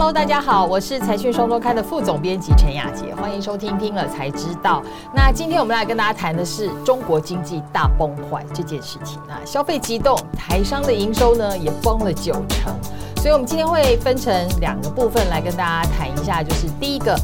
Hello，大家好，我是财讯双周刊的副总编辑陈雅洁，欢迎收听听了才知道。那今天我们来跟大家谈的是中国经济大崩坏这件事情啊，消费激动，台商的营收呢也崩了九成。所以，我们今天会分成两个部分来跟大家谈一下，就是第一个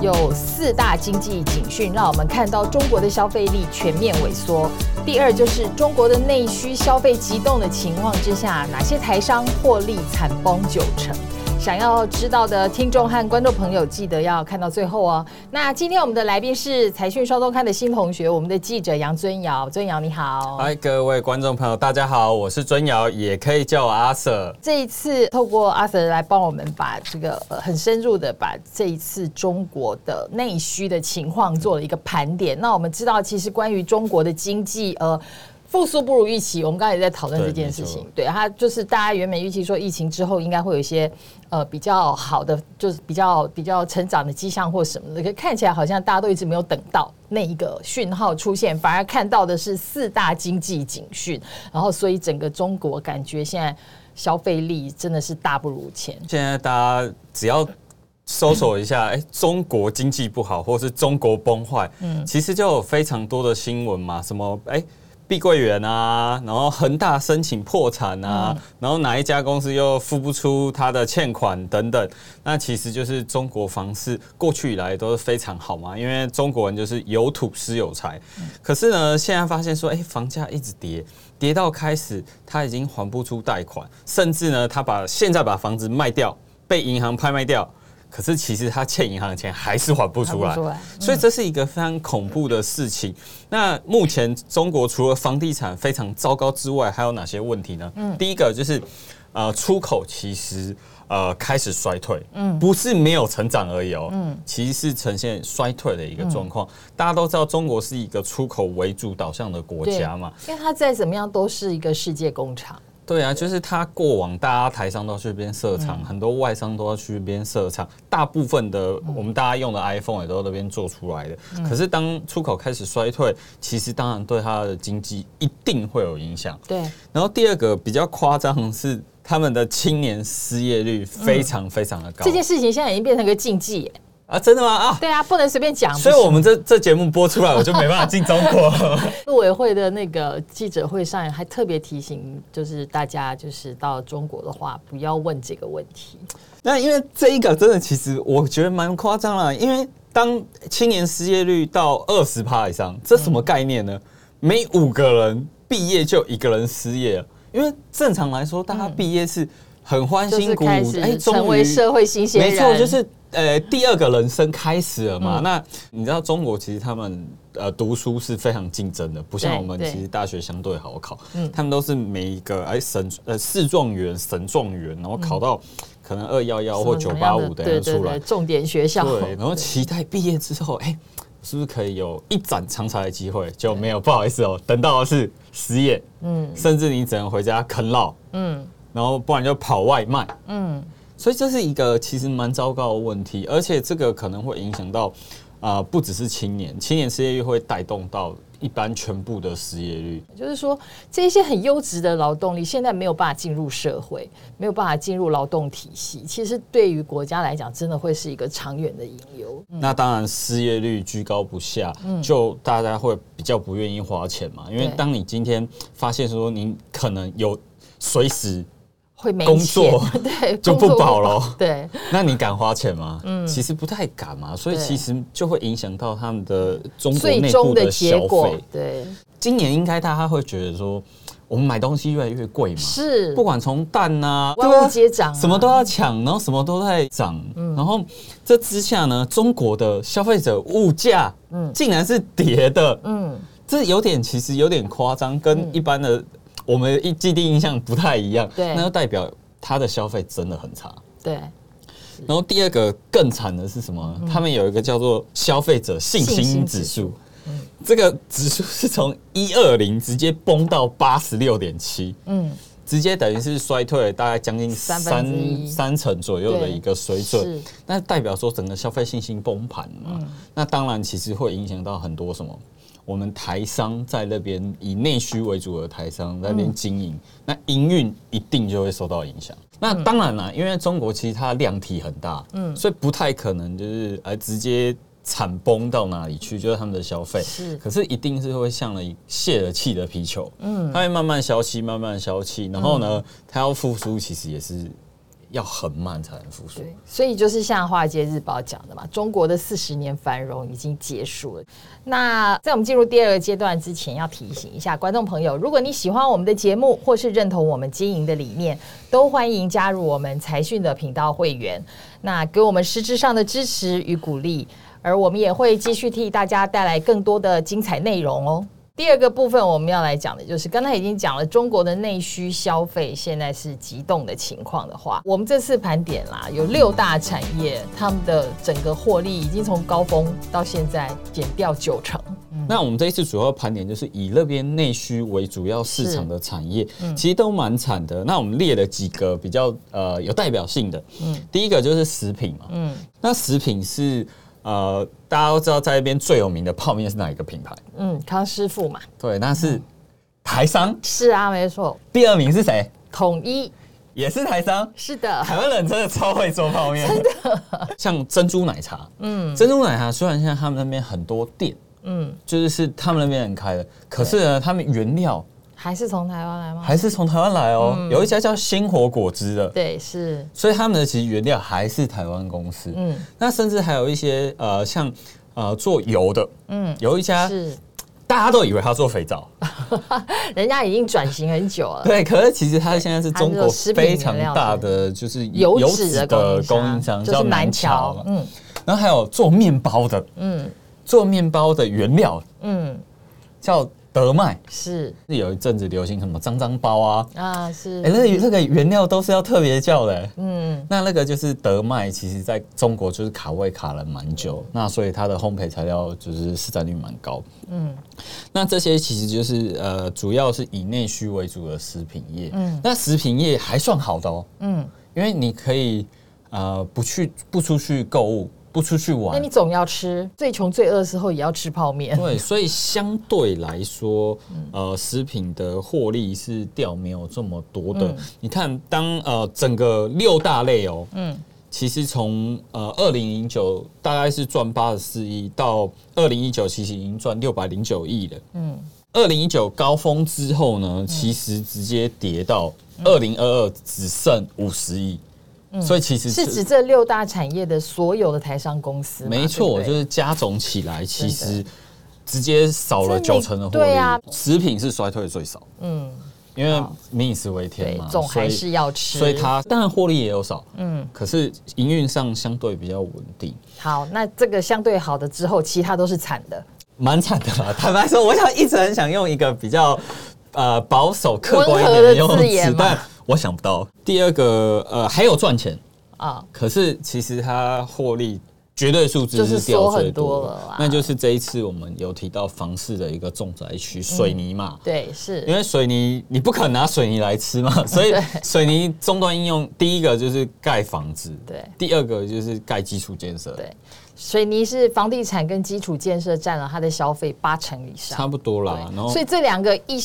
有四大经济警讯，让我们看到中国的消费力全面萎缩；第二就是中国的内需消费激动的情况之下，哪些台商获利惨崩九成。想要知道的听众和观众朋友，记得要看到最后哦。那今天我们的来宾是财讯双周刊的新同学，我们的记者杨尊尧。尊尧你好，嗨，各位观众朋友，大家好，我是尊尧，也可以叫我阿 Sir。这一次透过阿 Sir 来帮我们把这个很深入的把这一次中国的内需的情况做了一个盘点。那我们知道，其实关于中国的经济，呃。复苏不如预期，我们刚才也在讨论这件事情。对，它就是大家原本预期说疫情之后应该会有一些呃比较好的，就是比较比较成长的迹象或什么的，可看起来好像大家都一直没有等到那一个讯号出现，反而看到的是四大经济警讯，然后所以整个中国感觉现在消费力真的是大不如前。现在大家只要搜索一下，哎，中国经济不好，或是中国崩坏，嗯，其实就有非常多的新闻嘛，什么哎。碧桂园啊，然后恒大申请破产啊，然后哪一家公司又付不出他的欠款等等，那其实就是中国房市过去以来都是非常好嘛，因为中国人就是有土斯有财。可是呢，现在发现说，哎，房价一直跌，跌到开始他已经还不出贷款，甚至呢，他把现在把房子卖掉，被银行拍卖掉。可是其实他欠银行的钱还是还不出来，所以这是一个非常恐怖的事情。那目前中国除了房地产非常糟糕之外，还有哪些问题呢？嗯，第一个就是呃出口其实呃开始衰退，嗯，不是没有成长而已哦，嗯，其实是呈现衰退的一个状况。大家都知道中国是一个出口为主导向的国家嘛，因为它再怎么样都是一个世界工厂。对啊，就是他过往，大家台商都要去那边设厂，嗯、很多外商都要去那边设厂，大部分的我们大家用的 iPhone 也都在那边做出来的。嗯、可是当出口开始衰退，其实当然对他的经济一定会有影响。对。然后第二个比较夸张是他们的青年失业率非常非常的高。这件事情现在已经变成一个禁忌。啊，真的吗？啊，对啊，不能随便讲。所以，我们这这节目播出来，我就没办法进中国。陆委会的那个记者会上还特别提醒，就是大家就是到中国的话，不要问这个问题。那因为这一个真的，其实我觉得蛮夸张了。因为当青年失业率到二十趴以上，这什么概念呢？每五个人毕业就一个人失业。因为正常来说，大家毕业是很欢欣鼓舞，哎，成为社会新鲜人，没错，就是。呃，第二个人生开始了嘛？嗯、那你知道中国其实他们呃读书是非常竞争的，不像我们其实大学相对好考。嗯，他们都是每一个哎省呃市状元、省状元，然后考到可能二幺幺或九八五的人出来，重点学校。对，然后期待毕业之后，哎，是不是可以有一展长才的机会？就没有，不好意思哦，等到的是失业，嗯，甚至你只能回家啃老，嗯，然后不然就跑外卖，嗯。所以这是一个其实蛮糟糕的问题，而且这个可能会影响到啊、呃，不只是青年，青年失业率会带动到一般全部的失业率。就是说，这些很优质的劳动力现在没有办法进入社会，没有办法进入劳动体系，其实对于国家来讲，真的会是一个长远的隐忧。嗯、那当然，失业率居高不下，就大家会比较不愿意花钱嘛。因为当你今天发现说，你可能有随时。会没工作，对，就不保了。对，那你敢花钱吗？嗯，其实不太敢嘛，所以其实就会影响到他们的中国内部的消费。对，今年应该大家会觉得说，我们买东西越来越贵嘛，是，不管从蛋啊，万物皆涨，什么都要抢，然后什么都在涨。嗯，然后这之下呢，中国的消费者物价，嗯，竟然是跌的。嗯，这有点其实有点夸张，跟一般的。我们一既定印象不太一样，对，那就代表他的消费真的很差，对。然后第二个更惨的是什么？他们有一个叫做消费者信心指数，这个指数是从一二零直接崩到八十六点七，嗯，直接等于是衰退了大概将近三三成左右的一个水准，那代表说整个消费信心崩盘嘛。那当然其实会影响到很多什么。我们台商在那边以内需为主的台商在那边经营，那营运一定就会受到影响。那当然了，因为中国其实它量体很大，嗯，所以不太可能就是呃直接。惨崩到哪里去？就是他们的消费是，可是一定是会像了泄了气的皮球，嗯，它会慢慢消气，慢慢消气，然后呢，它要复苏，其实也是要很慢才能复苏。所以就是像《华尔街日报》讲的嘛，中国的四十年繁荣已经结束了。那在我们进入第二个阶段之前，要提醒一下观众朋友，如果你喜欢我们的节目，或是认同我们经营的理念，都欢迎加入我们财讯的频道会员，那给我们实质上的支持与鼓励。而我们也会继续替大家带来更多的精彩内容哦。第二个部分我们要来讲的就是，刚才已经讲了中国的内需消费现在是急冻的情况的话，我们这次盘点啦，有六大产业，他们的整个获利已经从高峰到现在减掉九成。那我们这一次主要盘点就是以那边内需为主要市场的产业，其实都蛮惨的。那我们列了几个比较呃有代表性的，嗯，第一个就是食品嘛，嗯，那食品是。呃，大家都知道在那边最有名的泡面是哪一个品牌？嗯，康师傅嘛。对，那是台商。是啊，没错。第二名是谁？统一，也是台商。是的，台湾人真的超会做泡面。真的。像珍珠奶茶，嗯，珍珠奶茶虽然现在他们那边很多店，嗯，就是是他们那边人开的，可是呢，他们原料。还是从台湾来吗？还是从台湾来哦。嗯、有一家叫鲜活果汁的，对，是。所以他们的其实原料还是台湾公司。嗯，那甚至还有一些呃，像呃做油的，嗯，有一家是大家都以为他做肥皂，人家已经转型很久了。对，可是其实他现在是中国非常大的就是油脂的供应商，叫南桥。嗯，然后还有做面包的，嗯，做面包的原料，嗯，叫。德麦是，是有一阵子流行什么脏脏包啊。啊是，哎、欸、那个那个原料都是要特别叫的、欸，嗯，那那个就是德麦，其实在中国就是卡位卡了蛮久，嗯、那所以它的烘焙材料就是市占率蛮高，嗯，那这些其实就是呃主要是以内需为主的食品业，嗯，那食品业还算好的哦，嗯，因为你可以呃不去不出去购物。不出去玩，那你总要吃。最穷最饿的时候也要吃泡面。对，所以相对来说，呃，食品的获利是掉没有这么多的。嗯、你看，当呃整个六大类哦，嗯，其实从呃二零零九大概是赚八十四亿，到二零一九其实已经赚六百零九亿了。嗯，二零一九高峰之后呢，其实直接跌到二零二二只剩五十亿。所以其实是指这六大产业的所有的台商公司，没错，就是加总起来，其实直接少了九成的获利。对啊，食品是衰退最少，嗯，因为民以食为天嘛，总还是要吃，所以它当然获利也有少，嗯，可是营运上相对比较稳定。好，那这个相对好的之后，其他都是惨的，蛮惨的啦。坦白说，我想一直很想用一个比较呃保守、客观一点的用词，但。我想不到。第二个，呃，还有赚钱。啊，可是其实它获利绝对数字是掉最多了，那就是这一次我们有提到房市的一个重灾区水泥嘛，对，是。因为水泥你不可能拿水泥来吃嘛，所以水泥终端应用第一个就是盖房子，对，第二个就是盖基础建设，对，水泥是房地产跟基础建设占了它的消费八成以上，差不多啦，然后所以这两个一。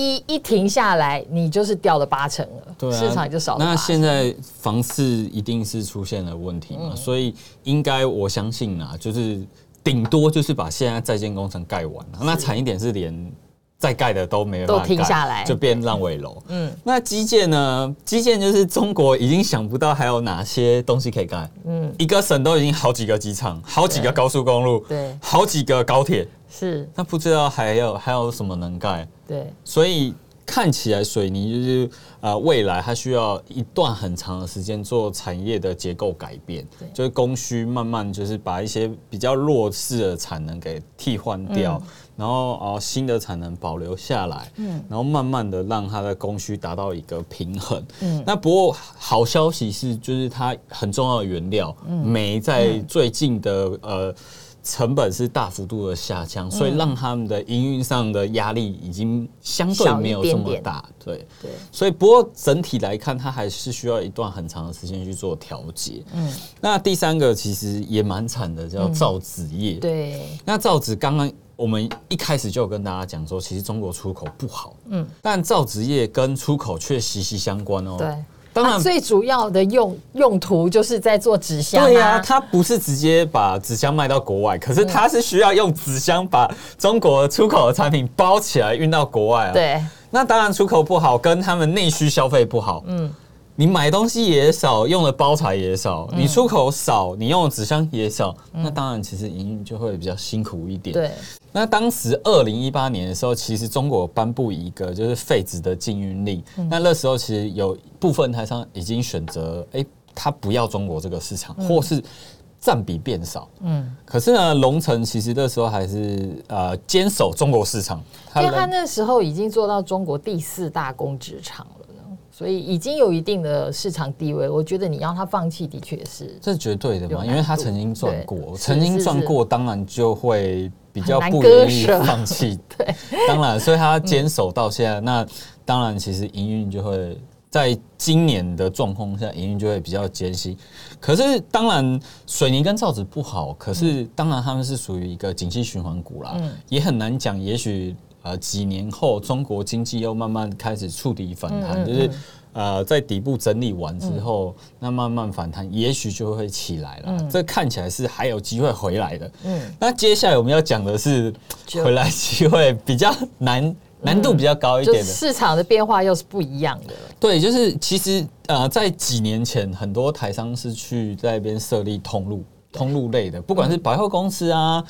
一一停下来，你就是掉了八成了，对啊，市场就少了。那现在房市一定是出现了问题嘛？嗯、所以应该我相信啊，就是顶多就是把现在在建工程盖完了，那惨一点是连在盖的都没有都停下来，就变烂尾楼。嗯，那基建呢？基建就是中国已经想不到还有哪些东西可以盖。嗯，一个省都已经好几个机场，好几个高速公路，对，好几个高铁。是，那不知道还有还有什么能盖？对，所以看起来水泥就是呃未来它需要一段很长的时间做产业的结构改变，就是供需慢慢就是把一些比较弱势的产能给替换掉，嗯、然后啊、呃、新的产能保留下来，嗯，然后慢慢的让它的供需达到一个平衡。嗯，那不过好消息是，就是它很重要的原料煤、嗯、在最近的呃。成本是大幅度的下降，所以让他们的营运上的压力已经相对没有这么大。对对，所以不过整体来看，它还是需要一段很长的时间去做调节。嗯，那第三个其实也蛮惨的，叫造纸业。对，那造纸刚刚我们一开始就有跟大家讲说，其实中国出口不好，嗯，但造纸业跟出口却息息相关哦。对，当然最主要的用用途就是在做纸箱。对呀，它不是直接把纸箱卖到国外，可是它是需要用纸箱把中国出口的产品包起来运到国外啊。对，那当然出口不好，跟他们内需消费不好，嗯。你买东西也少，用的包材也少，你出口少，你用的纸箱也少，那当然其实营运就会比较辛苦一点。对，那当时二零一八年的时候，其实中国颁布一个就是废纸的禁运令，那那时候其实有部分台商已经选择，哎，他不要中国这个市场，或是占比变少。嗯，可是呢，龙城其实那时候还是呃坚守中国市场，因为他那时候已经做到中国第四大工纸厂了。所以已经有一定的市场地位，我觉得你要他放弃，的确是这是绝对的嘛，因为他曾经赚过，曾经赚过，当然就会比较不愿意放弃。对，当然，所以他坚守到现在，那当然其实营运就会在今年的状况下，营运就会比较艰辛。可是当然，水泥跟造纸不好，可是当然他们是属于一个景气循环股啦，也很难讲，也许。呃，几年后中国经济又慢慢开始触底反弹，就是呃，在底部整理完之后，那慢慢反弹，也许就会起来了。这看起来是还有机会回来的。嗯，那接下来我们要讲的是回来机会比较难，难度比较高一点的。市场的变化又是不一样的。对，就是其实呃，在几年前，很多台商是去在那边设立通路，通路类的，不管是百货公司啊。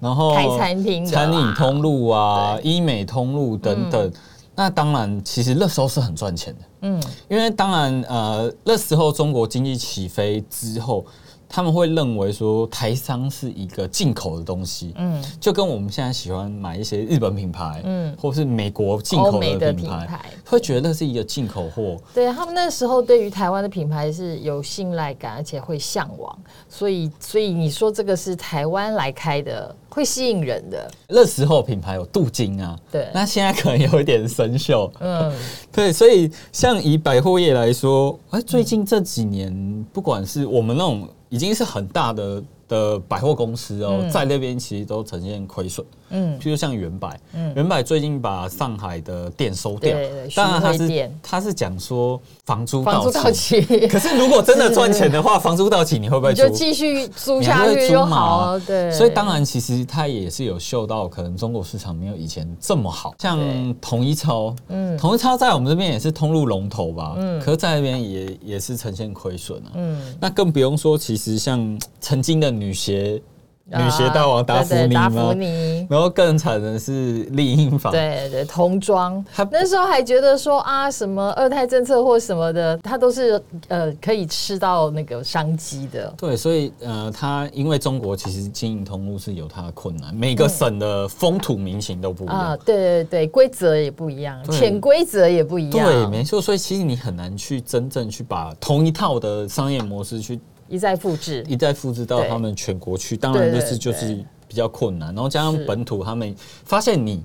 然后开餐厅、餐饮通路啊，医美通路等等，那当然，其实那时候是很赚钱的。嗯，因为当然，呃，那时候中国经济起飞之后。他们会认为说台商是一个进口的东西，嗯，就跟我们现在喜欢买一些日本品牌，嗯，或是美国进口的品牌，会觉得那是一个进口货。对，他们那时候对于台湾的品牌是有信赖感，而且会向往，所以，所以你说这个是台湾来开的，会吸引人的。那时候品牌有镀金啊，对，那现在可能有一点生锈，嗯，对，所以像以百货业来说，哎，最近这几年，不管是我们那种。已经是很大的的百货公司哦，在那边其实都呈现亏损。嗯，譬如像原百，嗯，原百最近把上海的店收掉，当然他是他是讲说房租到期，可是如果真的赚钱的话，房租到期你会不会就继续租下去就好？对，所以当然其实他也是有嗅到，可能中国市场没有以前这么好，像统一超，嗯，统一超在我们这边也是通路龙头吧，嗯，可是在那边也也是呈现亏损啊，嗯，那更不用说，其实像曾经的女鞋。女鞋大王达芙妮吗？达芙妮，然后更惨的是丽婴房，对对，童装。他那时候还觉得说啊，什么二胎政策或什么的，他都是呃可以吃到那个商机的。对，所以呃，他因为中国其实经营通路是有它的困难，每个省的风土民情都不一样啊，对对对，规则也不一样，潜规则也不一样。对，没错。所以其实你很难去真正去把同一套的商业模式去。一再复制，一再复制到他们全国去，当然就是就是比较困难。然后加上本土，他们发现你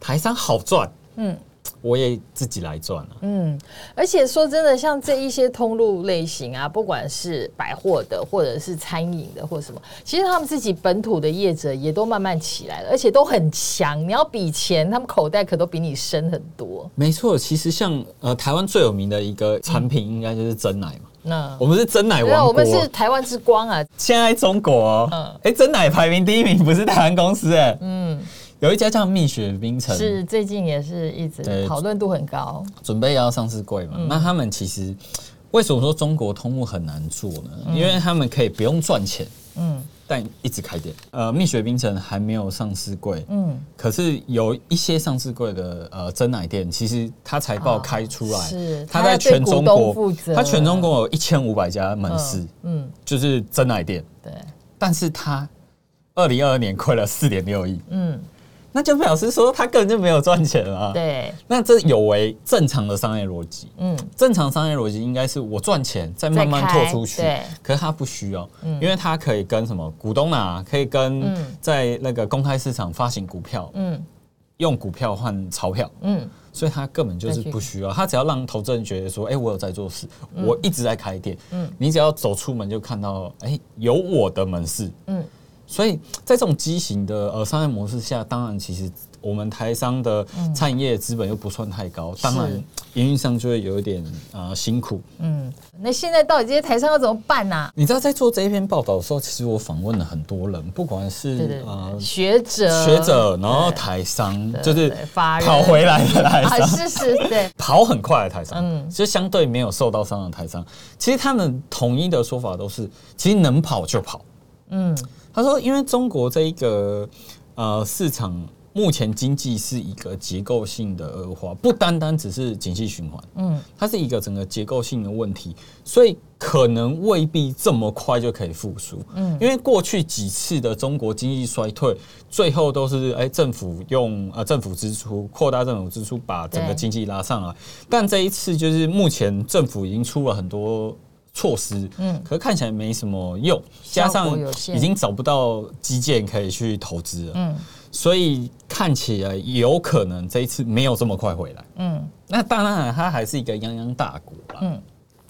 台商好赚，嗯，我也自己来赚了，嗯。而且说真的，像这一些通路类型啊，不管是百货的，或者是餐饮的，或什么，其实他们自己本土的业者也都慢慢起来了，而且都很强。你要比钱，他们口袋可都比你深很多。没错，其实像呃台湾最有名的一个产品，应该就是真奶嘛。那我们是真奶王国，我们是台湾之光啊！现在中国，嗯，哎，真奶排名第一名不是台湾公司哎，嗯，有一家叫蜜雪冰城，是最近也是一直讨论度很高，准备要上市柜嘛。那他们其实为什么说中国通路很难做呢？因为他们可以不用赚钱，嗯。但一直开店，呃，蜜雪冰城还没有上市柜，嗯，可是有一些上市柜的呃真奶店，其实它财报开出来，是。它在全中国，它全中国有一千五百家门市，嗯，就是真奶店，对，但是它二零二二年亏了四点六亿，嗯。那就表示说他根本就没有赚钱啊。对，那这有违正常的商业逻辑。嗯，正常商业逻辑应该是我赚钱再慢慢拓出去。对，可是他不需要，因为他可以跟什么股东啊，可以跟在那个公开市场发行股票，嗯，用股票换钞票，嗯，所以他根本就是不需要。他只要让投资人觉得说，哎，我有在做事，我一直在开店，嗯，你只要走出门就看到，哎，有我的门市，嗯。所以在这种畸形的呃商业模式下，当然其实。我们台商的餐饮业资本又不算太高，嗯、当然营运上就会有一点呃辛苦。嗯，那现在到底这些台商要怎么办呢、啊？你知道在做这一篇报道的时候，其实我访问了很多人，不管是呃学者、学者，然后台商，就是跑回来的台商，是是，对，跑很快的台商，嗯，就相对没有受到伤的台商，其实他们统一的说法都是，其实能跑就跑。嗯，他说，因为中国这一个呃市场。目前经济是一个结构性的恶化，不单单只是景气循环，嗯，它是一个整个结构性的问题，所以可能未必这么快就可以复苏，嗯，因为过去几次的中国经济衰退，最后都是哎政府用呃政府支出扩大政府支出把整个经济拉上来，但这一次就是目前政府已经出了很多措施，嗯，可是看起来没什么用，加上已经找不到基建可以去投资了，嗯。所以看起来有可能这一次没有这么快回来。嗯，那当然它还是一个泱泱大国啦。嗯，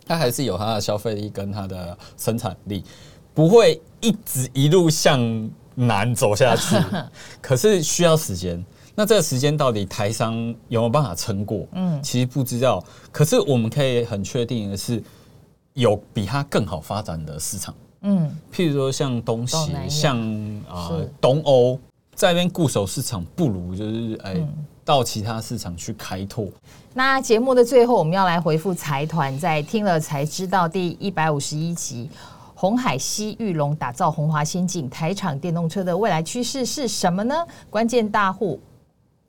它还是有它的消费力跟它的生产力，不会一直一路向南走下去。可是需要时间。那这个时间到底台商有没有办法撑过？嗯，其实不知道。可是我们可以很确定的是，有比它更好发展的市场。嗯，譬如说像东协，像啊东欧。在那边固守市场，不如就是哎，到其他市场去开拓。嗯、那节目的最后，我们要来回复财团，在听了才知道第一百五十一集，红海西玉龙打造红华先进台厂电动车的未来趋势是什么呢？关键大户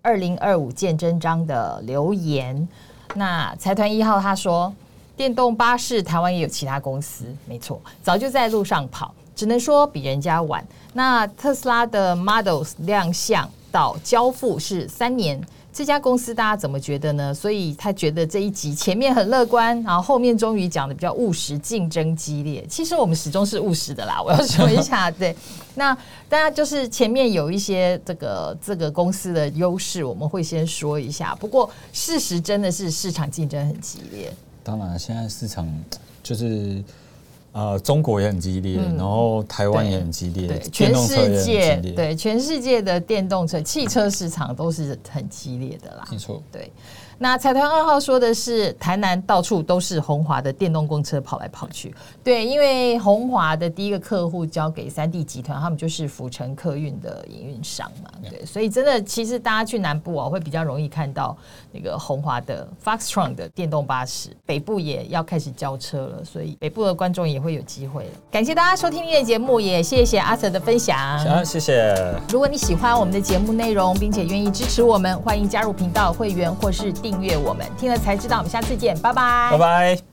二零二五见真章的留言。那财团一号他说，电动巴士台湾也有其他公司，没错，早就在路上跑。只能说比人家晚。那特斯拉的 Models 亮相到交付是三年，这家公司大家怎么觉得呢？所以他觉得这一集前面很乐观，然后后面终于讲的比较务实，竞争激烈。其实我们始终是务实的啦。我要说一下，对，那大家就是前面有一些这个这个公司的优势，我们会先说一下。不过事实真的是市场竞争很激烈。当然，现在市场就是。呃，中国也很激烈，嗯、然后台湾也很激烈，对，全世界对全世界的电动车汽车市场都是很激烈的啦，没错，对。那财团二号说的是，台南到处都是红华的电动公车跑来跑去。对，因为红华的第一个客户交给三 D 集团，他们就是福成客运的营运商嘛。对，所以真的，其实大家去南部啊，会比较容易看到那个红华的 Foxtron 的电动巴士。北部也要开始交车了，所以北部的观众也会有机会了。感谢大家收听今天的节目，也谢谢阿 Sir 的分享。好，谢谢。如果你喜欢我们的节目内容，并且愿意支持我们，欢迎加入频道会员或是订阅我们。听了才知道，我们下次见，拜拜，拜拜。